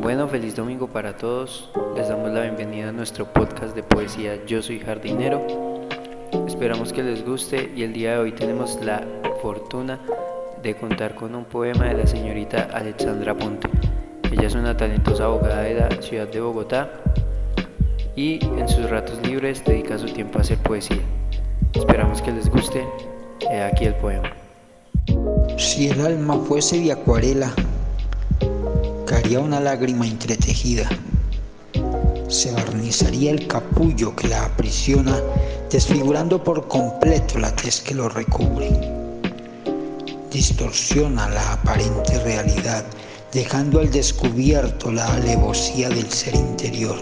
Bueno, feliz domingo para todos. Les damos la bienvenida a nuestro podcast de poesía Yo soy jardinero. Esperamos que les guste y el día de hoy tenemos la fortuna de contar con un poema de la señorita Alexandra Ponte. Ella es una talentosa abogada de la ciudad de Bogotá y en sus ratos libres dedica su tiempo a hacer poesía. Esperamos que les guste. He aquí el poema. Si el alma fuese de acuarela, una lágrima entretejida. Se barnizaría el capullo que la aprisiona, desfigurando por completo la tez que lo recubre. Distorsiona la aparente realidad, dejando al descubierto la alevosía del ser interior.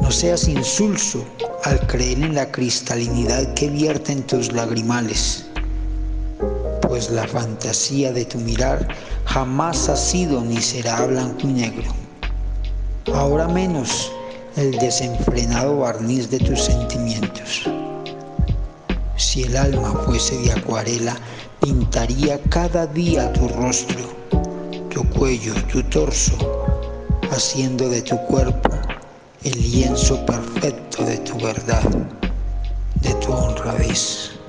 No seas insulso al creer en la cristalinidad que vierte en tus lagrimales, pues la fantasía de tu mirar jamás ha sido ni será blanco y negro. Ahora menos el desenfrenado barniz de tus sentimientos. Si el alma fuese de acuarela, pintaría cada día tu rostro, tu cuello, tu torso, haciendo de tu cuerpo el lienzo perfecto de tu verdad, de tu honradez.